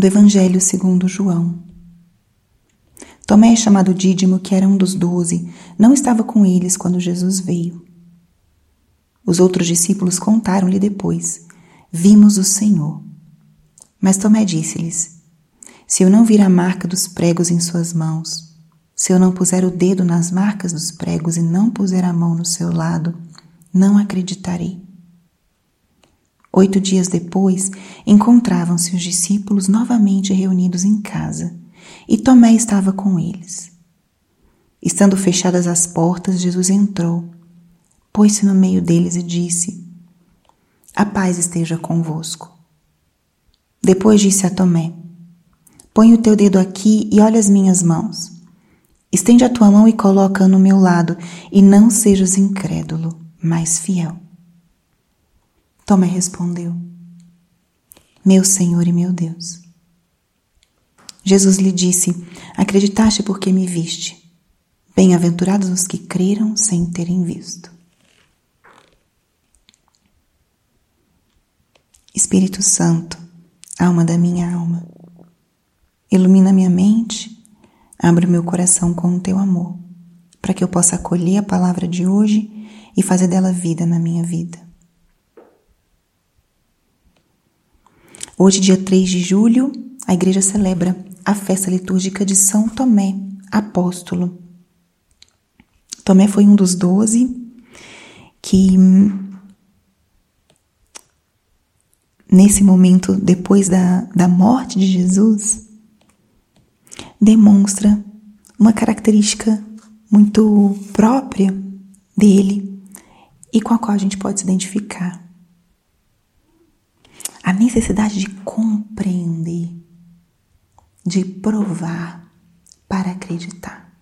do Evangelho segundo João. Tomé, chamado Dídimo, que era um dos doze, não estava com eles quando Jesus veio. Os outros discípulos contaram-lhe depois: Vimos o Senhor. Mas Tomé disse-lhes: Se eu não vir a marca dos pregos em suas mãos, se eu não puser o dedo nas marcas dos pregos e não puser a mão no seu lado, não acreditarei. Oito dias depois, encontravam-se os discípulos novamente reunidos em casa, e Tomé estava com eles. Estando fechadas as portas, Jesus entrou, pôs-se no meio deles e disse: A paz esteja convosco. Depois disse a Tomé: Põe o teu dedo aqui e olha as minhas mãos. Estende a tua mão e coloca-a no meu lado, e não sejas incrédulo, mas fiel. Tomé respondeu: Meu Senhor e meu Deus. Jesus lhe disse: Acreditaste porque me viste. Bem-aventurados os que creram sem terem visto. Espírito Santo, alma da minha alma, ilumina minha mente, abre meu coração com o teu amor, para que eu possa acolher a palavra de hoje e fazer dela vida na minha vida. Hoje, dia 3 de julho, a igreja celebra a festa litúrgica de São Tomé, apóstolo. Tomé foi um dos doze que, nesse momento, depois da, da morte de Jesus, demonstra uma característica muito própria dele e com a qual a gente pode se identificar necessidade de compreender, de provar para acreditar.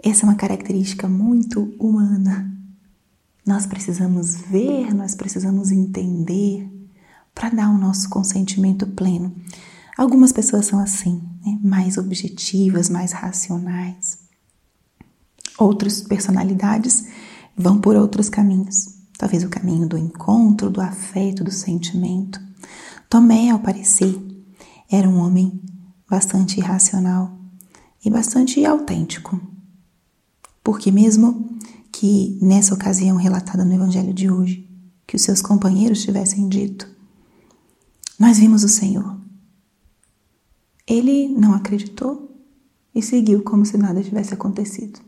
Essa é uma característica muito humana. Nós precisamos ver, nós precisamos entender para dar o nosso consentimento pleno. Algumas pessoas são assim, né? mais objetivas, mais racionais. Outras personalidades vão por outros caminhos talvez o caminho do encontro, do afeto, do sentimento. Tomé, ao parecer, era um homem bastante irracional e bastante autêntico. Porque, mesmo que nessa ocasião relatada no Evangelho de hoje, que os seus companheiros tivessem dito: Nós vimos o Senhor. Ele não acreditou e seguiu como se nada tivesse acontecido.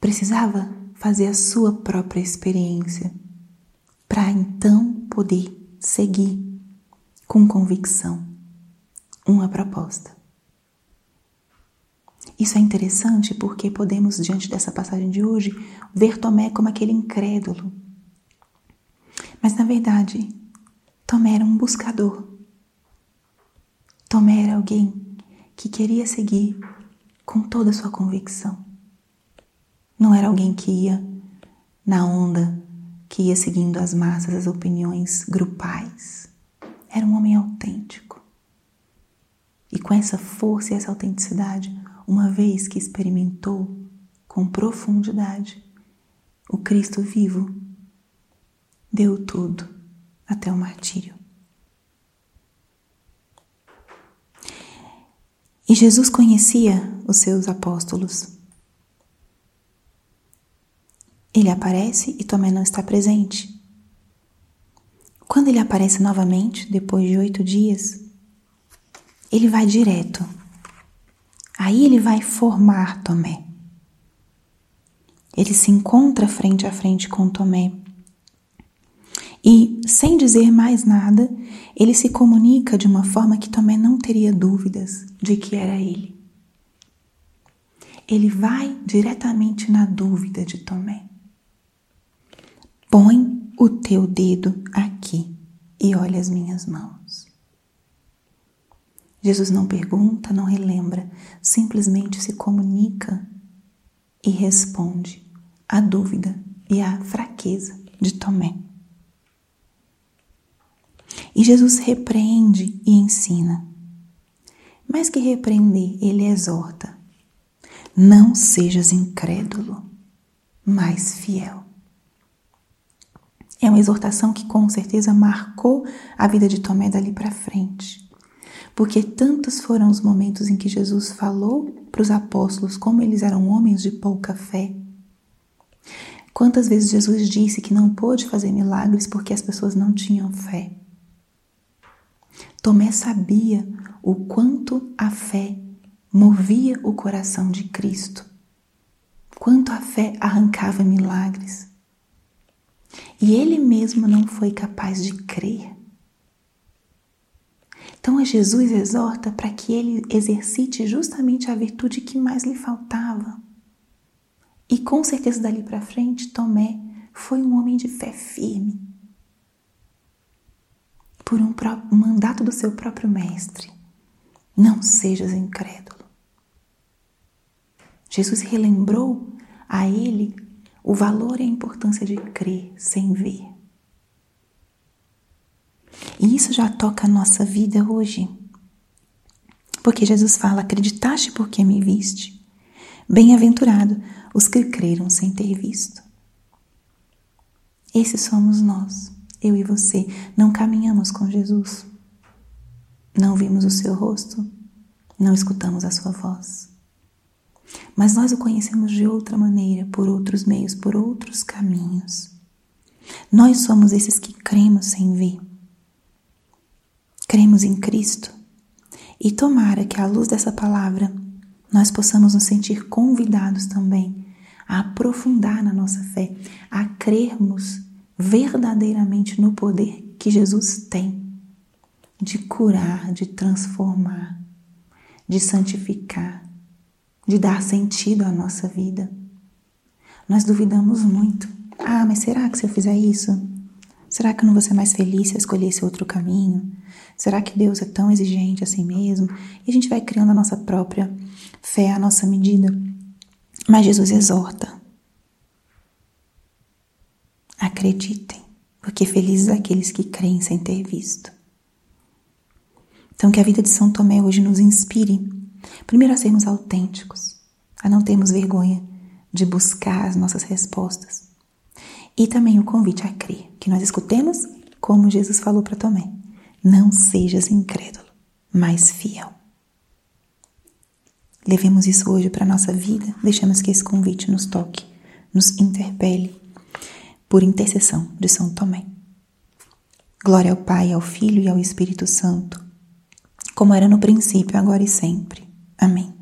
Precisava fazer a sua própria experiência, para então poder seguir com convicção uma proposta. Isso é interessante porque podemos, diante dessa passagem de hoje, ver Tomé como aquele incrédulo. Mas, na verdade, Tomé era um buscador. Tomé era alguém que queria seguir com toda a sua convicção. Não era alguém que ia na onda, que ia seguindo as massas, as opiniões grupais. Era um homem autêntico. E com essa força e essa autenticidade, uma vez que experimentou com profundidade o Cristo vivo, deu tudo até o martírio. E Jesus conhecia os seus apóstolos. Ele aparece e Tomé não está presente. Quando ele aparece novamente, depois de oito dias, ele vai direto. Aí ele vai formar Tomé. Ele se encontra frente a frente com Tomé. E, sem dizer mais nada, ele se comunica de uma forma que Tomé não teria dúvidas de que era ele. Ele vai diretamente na dúvida de Tomé. Põe o teu dedo aqui e olha as minhas mãos. Jesus não pergunta, não relembra, simplesmente se comunica e responde à dúvida e à fraqueza de Tomé. E Jesus repreende e ensina. Mais que repreender, ele exorta: não sejas incrédulo, mas fiel. É uma exortação que com certeza marcou a vida de Tomé dali para frente. Porque tantos foram os momentos em que Jesus falou para os apóstolos como eles eram homens de pouca fé. Quantas vezes Jesus disse que não pôde fazer milagres porque as pessoas não tinham fé. Tomé sabia o quanto a fé movia o coração de Cristo, quanto a fé arrancava milagres. E ele mesmo não foi capaz de crer. Então a Jesus exorta para que ele exercite justamente a virtude que mais lhe faltava. E com certeza dali para frente, Tomé foi um homem de fé firme. Por um mandato do seu próprio mestre. Não sejas incrédulo. Jesus relembrou a ele o valor e a importância de crer sem ver. E isso já toca a nossa vida hoje. Porque Jesus fala: Acreditaste porque me viste? Bem-aventurado os que creram sem ter visto. Esses somos nós, eu e você. Não caminhamos com Jesus. Não vimos o seu rosto, não escutamos a sua voz. Mas nós o conhecemos de outra maneira, por outros meios, por outros caminhos. Nós somos esses que cremos sem ver cremos em Cristo. E tomara que, à luz dessa palavra, nós possamos nos sentir convidados também a aprofundar na nossa fé, a crermos verdadeiramente no poder que Jesus tem de curar, de transformar, de santificar, de dar sentido à nossa vida. Nós duvidamos muito. Ah, mas será que se eu fizer isso, Será que eu não vou ser mais feliz se eu escolher esse outro caminho? Será que Deus é tão exigente assim mesmo? E a gente vai criando a nossa própria fé, a nossa medida. Mas Jesus exorta. Acreditem, porque felizes aqueles que creem sem ter visto. Então, que a vida de São Tomé hoje nos inspire, primeiro a sermos autênticos, a não termos vergonha de buscar as nossas respostas e também o convite a crer, que nós escutemos como Jesus falou para Tomé: Não sejas incrédulo, mas fiel. Levemos isso hoje para a nossa vida, deixamos que esse convite nos toque, nos interpele, por intercessão de São Tomé. Glória ao Pai, ao Filho e ao Espírito Santo, como era no princípio, agora e sempre. Amém.